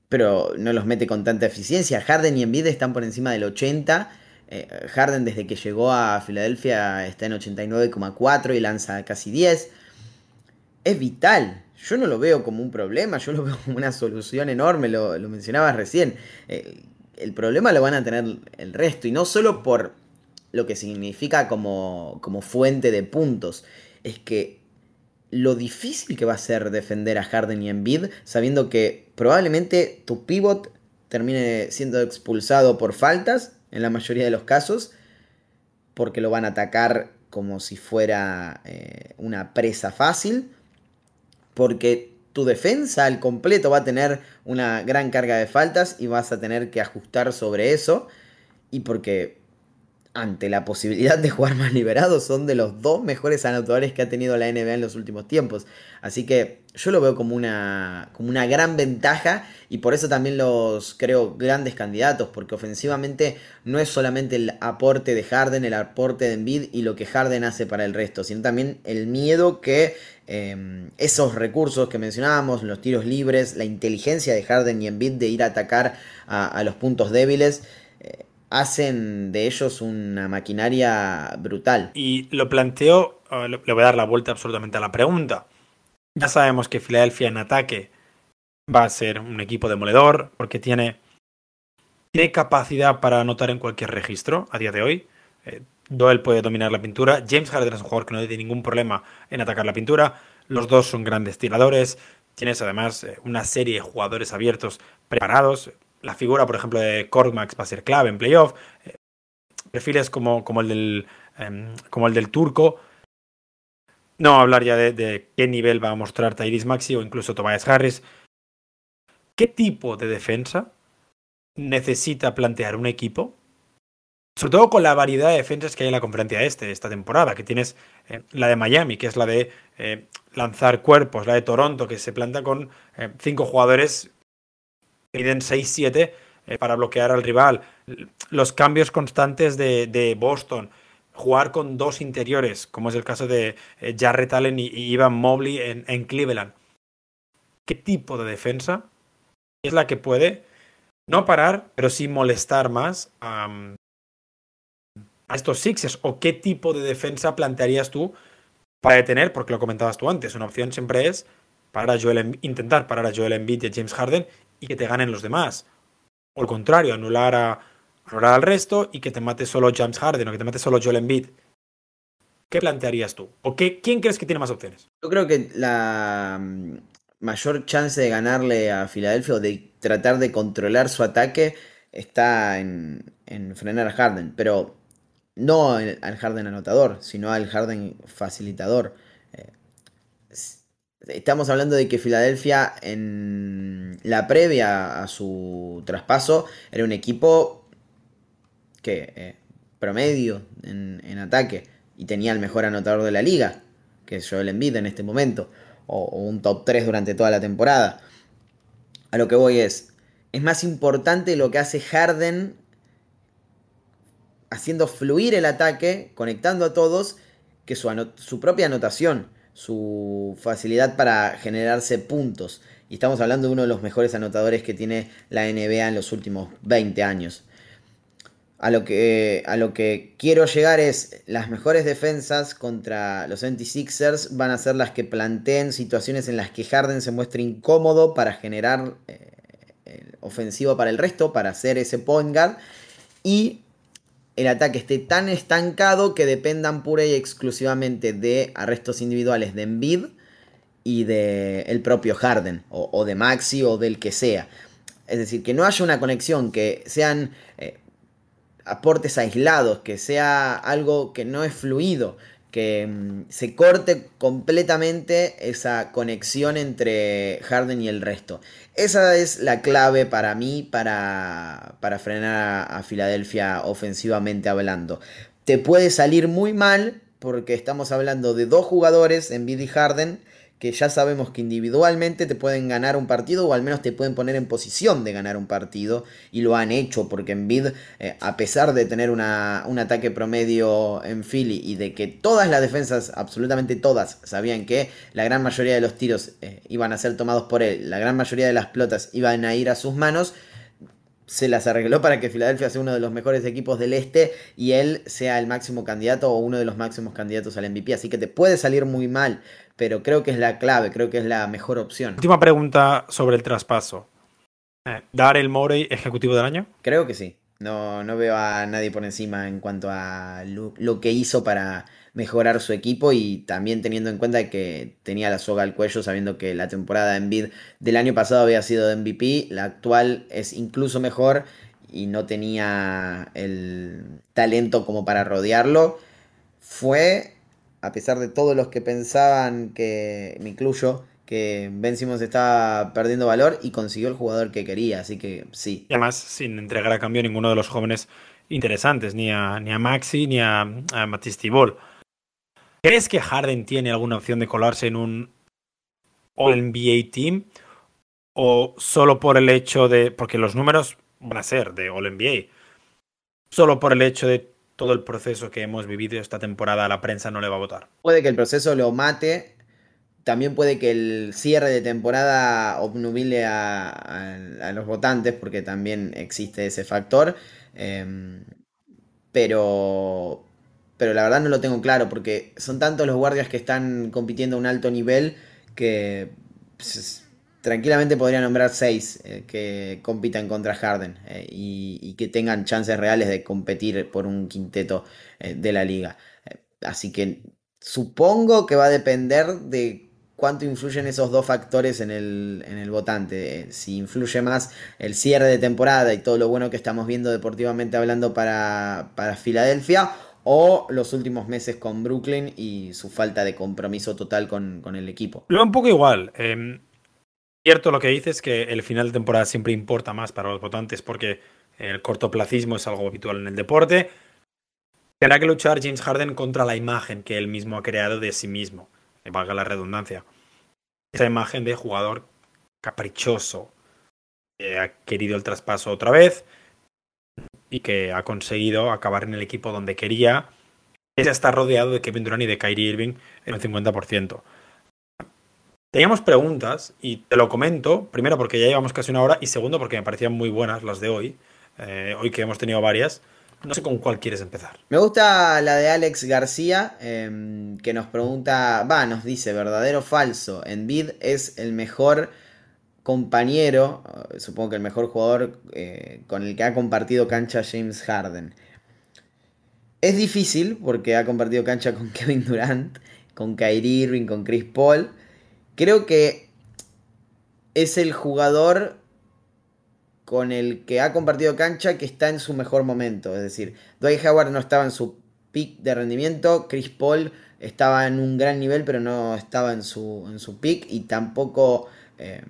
pero no los mete con tanta eficiencia. Harden y Embiid están por encima del 80 eh, Harden desde que llegó a Filadelfia está en 89,4 y lanza casi 10. Es vital. Yo no lo veo como un problema, yo lo veo como una solución enorme, lo, mencionabas recién. Eh, el problema lo van a tener el resto, y no solo por lo que significa como, como fuente de puntos, es que lo difícil que va a ser defender a Harden y Embiid, sabiendo que probablemente tu pivot termine siendo expulsado por faltas en la mayoría de los casos, porque lo van a atacar como si fuera eh, una presa fácil, porque tu defensa al completo va a tener una gran carga de faltas y vas a tener que ajustar sobre eso, y porque ante la posibilidad de jugar más liberados, son de los dos mejores anotadores que ha tenido la NBA en los últimos tiempos. Así que yo lo veo como una, como una gran ventaja y por eso también los creo grandes candidatos, porque ofensivamente no es solamente el aporte de Harden, el aporte de Embiid y lo que Harden hace para el resto, sino también el miedo que em, esos recursos que mencionábamos, los tiros libres, la inteligencia de Harden y Embiid de ir a atacar a, los puntos débiles, hacen de ellos una maquinaria brutal. Y lo planteo, eh, le voy a dar la vuelta absolutamente a la pregunta. Ya sabemos que Filadelfia en ataque va a ser un equipo demoledor porque tiene, tiene capacidad para anotar en cualquier registro a día de hoy. Eh, Doyle puede dominar la pintura. James Harden es un jugador que no tiene ningún problema en atacar la pintura. Los dos son grandes tiradores. Tienes además eh, una serie de jugadores abiertos preparados la figura, por ejemplo, de Korkmaz va a ser clave en playoff. Eh, perfiles como, como, el del, em, como el del turco. No hablar ya de, qué nivel va a mostrar Tyrese Maxi o incluso Tobias Harris. ¿Qué tipo de defensa necesita plantear un equipo? Sobre todo con la variedad de defensas que hay en la conferencia este, esta temporada, que tienes eh, la de Miami, que es la de eh, lanzar cuerpos, la de Toronto, que se planta con cinco jugadores piden 6-7 eh, para bloquear al rival. Los cambios constantes de, Boston. Jugar con dos interiores, como es el caso de eh, Jarrett Allen y, Ivan Mobley en, Cleveland. ¿Qué tipo de defensa es la que puede no parar, pero sí molestar más a, estos Sixers? ¿O qué tipo de defensa plantearías tú para detener? Porque lo comentabas tú antes, una opción siempre es para Joel, intentar parar a Joel Embiid y a James Harden y que te ganen los demás. O al contrario, anular, a, anular al resto y que te mate solo James Harden o que te mate solo Joel Embiid. ¿Qué plantearías tú? ¿O qué, quién crees que tiene más opciones? Yo creo que la mm, mayor chance de ganarle a Filadelfia o de tratar de controlar su ataque está en, en frenar a Harden, pero no al Harden anotador, sino al Harden facilitador. Estamos hablando de que Filadelfia en la previa a su traspaso era un equipo que eh, promedio en, ataque y tenía el mejor anotador de la liga, que es Joel Embiid en este momento, o, un top 3 durante toda la temporada. A lo que voy es, es más importante lo que hace Harden haciendo fluir el ataque, conectando a todos, que su, su propia anotación su facilidad para generarse puntos. Y estamos hablando de uno de los mejores anotadores que tiene la NBA en los últimos 20 años. A lo, que, a lo que quiero llegar es las mejores defensas contra los 26ers van a ser las que planteen situaciones en las que Harden se muestre incómodo para generar eh, ofensivo para el resto, para hacer ese point guard. Y el ataque esté tan estancado que dependan pura y exclusivamente de arrestos individuales de Embiid y de el propio Harden o, de Maxi o del que sea. Es decir, que no haya una conexión, que sean eh, aportes aislados, que sea algo que no es fluido, que mm, se corte completamente esa conexión entre Harden y el resto. Esa es la clave para mí para, para frenar a, Filadelfia ofensivamente hablando. Te puede salir muy mal porque estamos hablando de dos jugadores en y Harden que ya sabemos que individualmente te pueden ganar un partido o al menos te pueden poner en posición de ganar un partido y lo han hecho porque en eh, a pesar de tener un ataque promedio en Philly y de que todas las defensas, absolutamente todas, sabían que la gran mayoría de los tiros eh, iban a ser tomados por él, la gran mayoría de las pelotas iban a ir a sus manos, se las arregló para que Filadelfia sea uno de los mejores equipos del este y él sea el máximo candidato o uno de los máximos candidatos al MVP. Así que te puede salir muy mal pero creo que es la clave, creo que es la mejor opción. Última pregunta sobre el traspaso. Eh, ¿Dar el Morey ejecutivo del año? Creo que sí. No, no veo a nadie por encima en cuanto a lo, que hizo para mejorar su equipo y también teniendo en cuenta que tenía la soga al cuello sabiendo que la temporada en bid del año pasado había sido de MVP, la actual es incluso mejor y no tenía el talento como para rodearlo. Fue a pesar de todos los que pensaban que, me incluyo, que Ben Simmons estaba perdiendo valor y consiguió el jugador que quería, así que sí. Y además, sin entregar a cambio ninguno de los jóvenes interesantes, ni a, ni a Maxi ni a, a Matisse. ¿Crees que Harden tiene alguna opción de colarse en un All-NBA team? ¿O solo por el hecho de. Porque los números van a ser de All-NBA. Solo por el hecho de todo el proceso que hemos vivido esta temporada, la prensa no le va a votar. Puede que el proceso lo mate. También puede que el cierre de temporada obnubile a, los votantes, porque también existe ese factor. Eh, pero, pero la verdad no lo tengo claro, porque son tantos los guardias que están compitiendo a un alto nivel que pues, tranquilamente podría nombrar seis eh, que compitan contra Harden eh, y, que tengan chances reales de competir por un quinteto eh, de la liga. así que supongo que va a depender de cuánto influyen esos dos factores en el, en el votante. Si influye más el cierre de temporada y todo lo bueno que estamos viendo deportivamente hablando para, para Filadelfia o los últimos meses con Brooklyn y su falta de compromiso total con, con el equipo. Lo un poco igual. Eh, cierto lo que dices que el final de temporada siempre importa más para los votantes porque el cortoplacismo es algo habitual en el deporte. Tendrá que luchar James Harden contra la imagen que él mismo ha creado de sí mismo, valga la redundancia. Esa imagen de jugador caprichoso, que ha querido el traspaso otra vez y que ha conseguido acabar en el equipo donde quería. Ella está rodeado de Kevin Durant y de Kyrie Irving en un 50%. Teníamos preguntas y te lo comento, primero porque ya llevamos casi una hora y segundo porque me parecían muy buenas las de hoy, eh, hoy que hemos tenido varias. No sé con cuál quieres empezar. Me gusta la de Alex García, eh, que nos pregunta, va, nos dice, verdadero o falso, Envid es el mejor compañero, supongo que el mejor jugador eh, con el que ha compartido cancha James Harden. Es difícil porque ha compartido cancha con Kevin Durant, con Kyrie Irving, con Chris Paul. Creo que es el jugador con el que ha compartido cancha que está en su mejor momento. Es decir, Dwight Howard no estaba en su pick de rendimiento, Chris Paul estaba en un gran nivel, pero no estaba en su, en su pick y tampoco eh,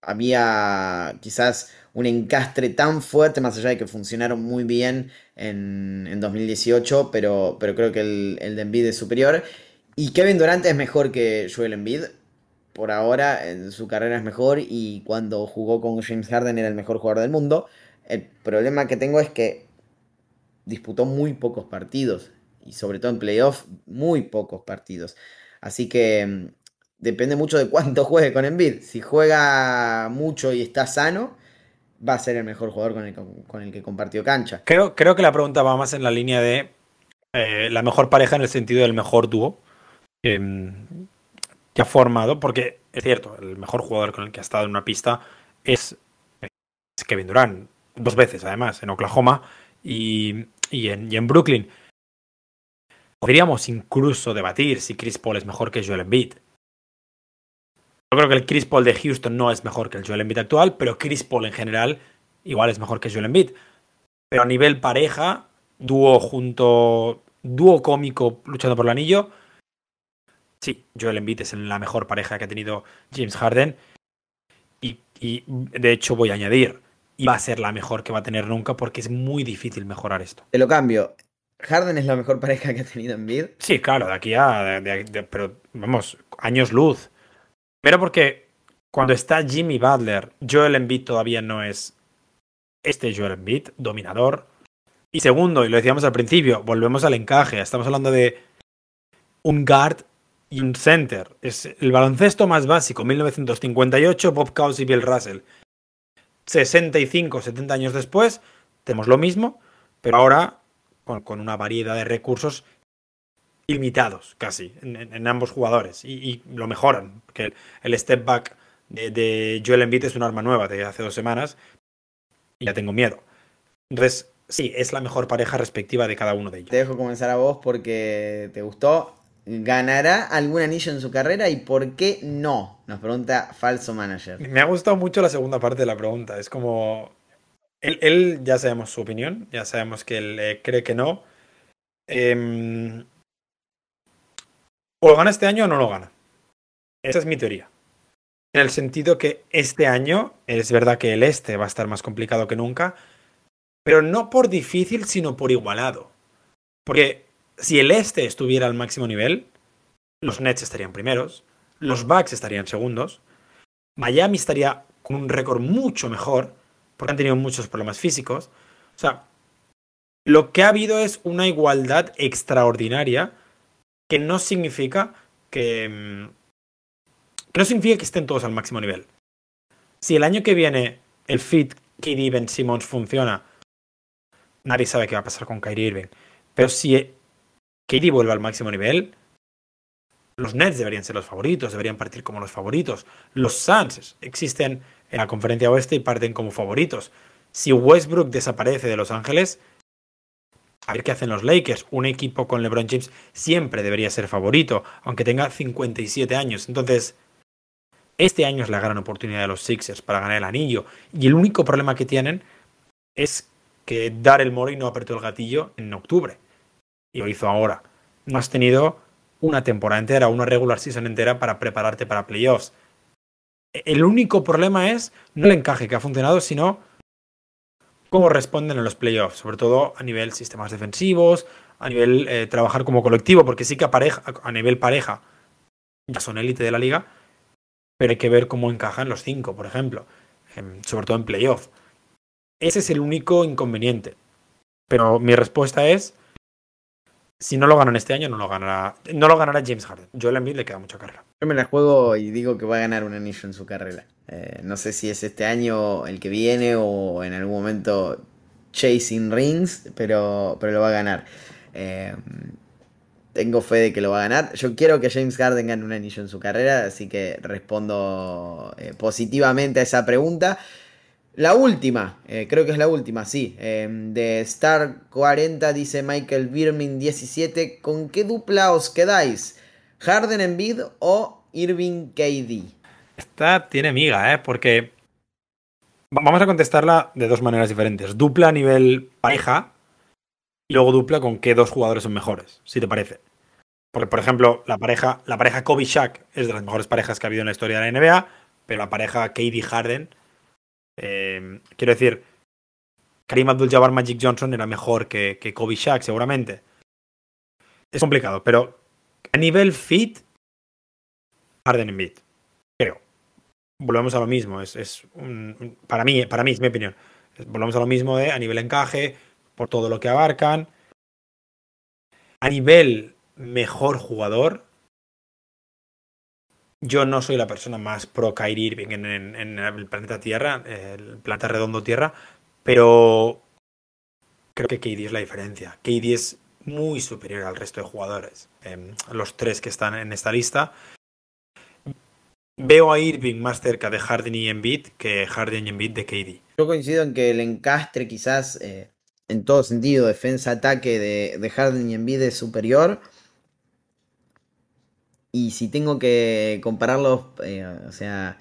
había quizás un encastre tan fuerte, más allá de que funcionaron muy bien en, en 2018, pero, pero creo que el, el de Embiid es superior. Y Kevin Durant es mejor que Joel Embiid. Por ahora en su carrera es mejor y cuando jugó con James Harden era el mejor jugador del mundo. El problema que tengo es que disputó muy pocos partidos y sobre todo en playoff muy pocos partidos. Así que depende mucho de cuánto juegue con Embiid. Si juega mucho y está sano, va a ser el mejor jugador con el, que compartió cancha. Creo, creo, que la pregunta va más en la línea de eh, la mejor pareja en el sentido del mejor dúo eh, que ha formado, porque es cierto, el mejor jugador con el que ha estado en una pista es, Kevin Durant, dos veces además, en Oklahoma y, y, en, y en Brooklyn. Podríamos incluso debatir si Chris Paul es mejor que Joel Embiid. Yo creo que el Chris Paul de Houston no es mejor que el Joel Embiid actual, pero Chris Paul en general igual es mejor que Joel Embiid. Pero a nivel pareja, dúo junto, dúo cómico luchando por el anillo, sí, Joel Embiid es la mejor pareja que ha tenido James Harden. Y, y, de hecho voy a añadir, y va a ser la mejor que va a tener nunca porque es muy difícil mejorar esto. Te lo cambio. Harden es la mejor pareja que ha tenido Embiid. Sí, claro, de aquí a, de, de, de, pero vamos, años luz. Pero porque cuando está Jimmy Butler, Joel Embiid todavía no es este Joel Embiid, dominador. Y segundo, y lo decíamos al principio, volvemos al encaje. Estamos hablando de un guard un center. Es el baloncesto más básico, 1958, Bob Cousy y Bill Russell. 65, 70 años después, tenemos lo mismo, pero ahora con, una variedad de recursos limitados casi en, ambos jugadores y, lo mejoran, porque el, el step back de, de, Joel Embiid es un arma nueva de hace dos semanas y ya tengo miedo. Entonces, sí, es la mejor pareja respectiva de cada uno de ellos. Te dejo comenzar a vos porque te gustó. ¿Ganará algún anillo en su carrera y por qué no? Nos pregunta Falso Manager. Me ha gustado mucho la segunda parte de la pregunta. Es como... Él, ya sabemos su opinión, ya sabemos que él eh, cree que no. Eh, o lo gana este año o no lo gana. Esa es mi teoría. En el sentido que este año es verdad que el este va a estar más complicado que nunca, pero no por difícil, sino por igualado. Porque si el este estuviera al máximo nivel, los Nets estarían primeros, los Bucks estarían segundos, Miami estaría con un récord mucho mejor, porque han tenido muchos problemas físicos. O sea, lo que ha habido es una igualdad extraordinaria que no significa que, mm, que no significa que estén todos al máximo nivel. Si el año que viene el fit KD Ben Simmons funciona, nadie sabe qué va a pasar con Kyrie Irving. Pero si KD vuelve al máximo nivel, los Nets deberían ser los favoritos, deberían partir como los favoritos. Los Suns existen en la conferencia oeste y parten como favoritos. Si Westbrook desaparece de Los Ángeles, a ver qué hacen los Lakers. Un equipo con LeBron James siempre debería ser favorito, aunque tenga 57 años. Entonces, este año es la gran oportunidad de los Sixers para ganar el anillo. Y el único problema que tienen es que Daryl Morey no apretó el gatillo en octubre. Y lo hizo ahora. No has tenido una temporada entera, una regular season entera para prepararte para playoffs. El único problema es no el encaje que ha funcionado, sino cómo responden en los playoffs, sobre todo a nivel sistemas defensivos, a nivel eh, trabajar como colectivo, porque sí que a, a nivel pareja ya son élite de la liga, pero hay que ver cómo encajan los cinco, por ejemplo, sobre todo en playoff. Ese es el único inconveniente. Pero mi respuesta es si no lo ganan este año, no lo ganará, no lo ganará James Harden. Joel Embiid le queda mucha carrera. Yo me la juego y digo que va a ganar un anillo en su carrera. Eh, no sé si es este año, el que viene o en algún momento chasing rings, pero, pero lo va a ganar. Eh, tengo fe de que lo va a ganar. Yo quiero que James Harden gane un anillo en su carrera, así que respondo eh, positivamente a esa pregunta. La última, eh, creo que es la última, sí. Em, de Star 40 dice Michael Birmin 17. ¿Con qué dupla os quedáis? ¿Harden en Bid o Irving KD? Esta tiene miga, ¿eh? Porque vamos a contestarla de dos maneras diferentes. Dupla a nivel pareja y luego dupla con qué dos jugadores son mejores, si te parece. Porque, por ejemplo, la pareja, la pareja Kobe-Shaq es de las mejores parejas que ha habido en la historia de la NBA, pero la pareja KD-Harden eh, quiero decir, Karim Abdul-Jabbar Magic Johnson era mejor que, que Kobe Shaq, seguramente. Es complicado, pero a nivel fit, Harden en beat, creo. Volvemos a lo mismo, es, es para mí, para mí es mi opinión. Volvemos a lo mismo de a nivel encaje, por todo lo que abarcan. A nivel mejor jugador, yo no soy la persona más pro Kyrie Irving en, el planeta Tierra, el planeta redondo Tierra, pero creo que KD es la diferencia. KD es muy superior al resto de jugadores, em, los tres que están en esta lista. Veo a Irving más cerca de Harden y Embiid que Harden y Embiid de KD. Yo coincido en que el encastre quizás eh, en todo sentido, defensa-ataque de, de Harden y Embiid es superior. Y si tengo que compararlos, eh, o sea,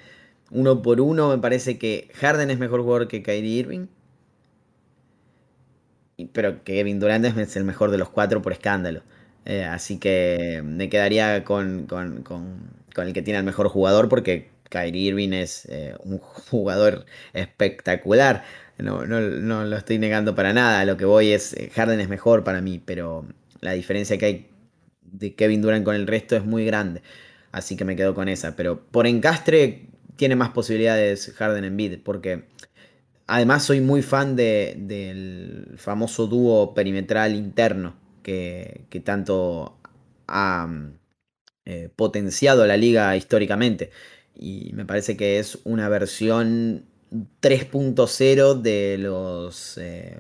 uno por uno, me parece que Harden es mejor jugador que Kyrie Irving. Pero que Kevin Durant es el mejor de los cuatro por escándalo. Eh, así que me quedaría con, el que tiene el mejor jugador porque Kyrie Irving es eh, un jugador espectacular. No, no, no, lo estoy negando para nada. Lo que voy es, Harden es mejor para mí, pero la diferencia que hay de Kevin Durant con el resto es muy grande. Así que me quedo con esa. Pero por encastre tiene más posibilidades Harden en bid. Porque además soy muy fan del famoso dúo perimetral interno. Que, tanto ha eh, potenciado la liga históricamente. Y me parece que es una versión 3.0 de los... Eh,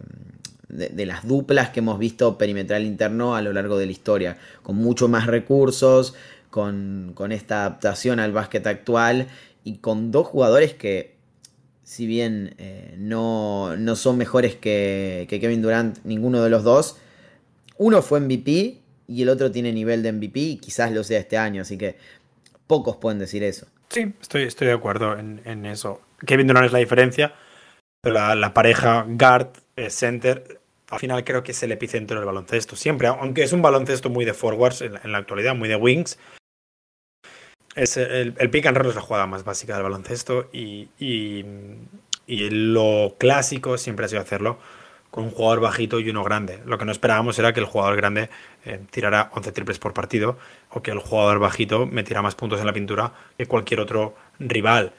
de, las duplas que hemos visto perimetral interno a lo largo de la historia, con mucho más recursos, con, esta adaptación al básquet actual y con dos jugadores que, si bien eh, no, no, son mejores que, Kevin Durant, ninguno de los dos, uno fue MVP y el otro tiene nivel de MVP y quizás lo sea este año, así que pocos pueden decir eso. Sí, estoy, estoy de acuerdo en, eso. Kevin Durant es la diferencia, la, pareja guard, eh, center, al final creo que es el epicentro del baloncesto. Siempre, aunque es un baloncesto muy de forwards en la, actualidad, muy de wings. Es el, pick and roll es la jugada más básica del baloncesto y, y, lo clásico siempre ha sido hacerlo con un jugador bajito y uno grande. Lo que no esperábamos era que el jugador grande eh, tirara 11 triples por partido o que el jugador bajito metiera más puntos en la pintura que cualquier otro rival.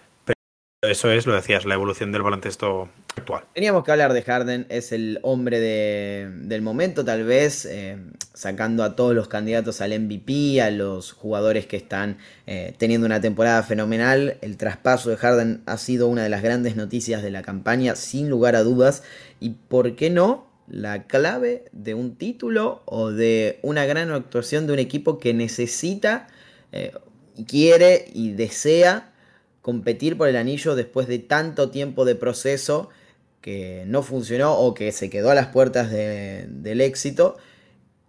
Eso es, lo decías, la evolución del baloncesto actual. Teníamos que hablar de Harden, es el hombre de, del momento, tal vez, eh, sacando a todos los candidatos al MVP, a los jugadores que están eh, teniendo una temporada fenomenal. El traspaso de Harden ha sido una de las grandes noticias de la campaña, sin lugar a dudas. Y por qué no, la clave de un título o de una gran actuación de un equipo que necesita, eh, quiere y desea competir por el anillo después de tanto tiempo de proceso que no funcionó o que se quedó a las puertas de, del éxito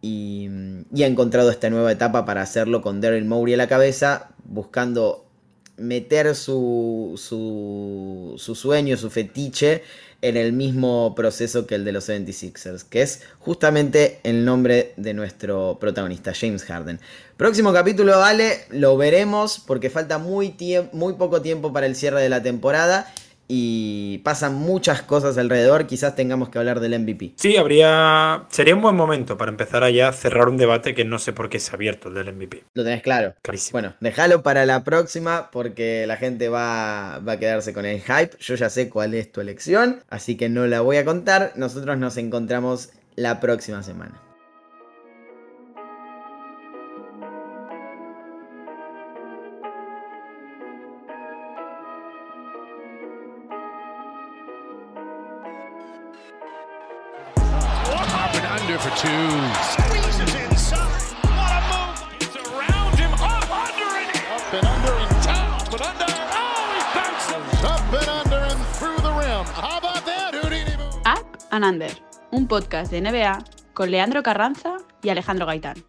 y, y, ha encontrado esta nueva etapa para hacerlo con Daryl Mowry a la cabeza, buscando meter su, su, su sueño, su fetiche en el mismo proceso que el de los 76ers, que es justamente el nombre de nuestro protagonista, James Harden. Próximo capítulo, vale, lo veremos porque falta muy, muy poco tiempo para el cierre de la temporada y pasan muchas cosas alrededor, quizás tengamos que hablar del MVP. Sí, habría sería un buen momento para empezar a cerrar un debate que no sé por qué se ha abierto el del MVP. Lo tenés claro. Clarísimo. Bueno, déjalo para la próxima porque la gente va, va a quedarse con el hype. Yo ya sé cuál es tu elección, así que no la voy a contar. Nosotros nos encontramos la próxima semana. Two. Squeezes inside. What a move. It's around him. Up under and Up and under and down. But under. Oh, he bounces. Up and under and through the rim. How about that, Houdini move? Up and Under, un podcast de NBA con Leandro Carranza y Alejandro Gaitán.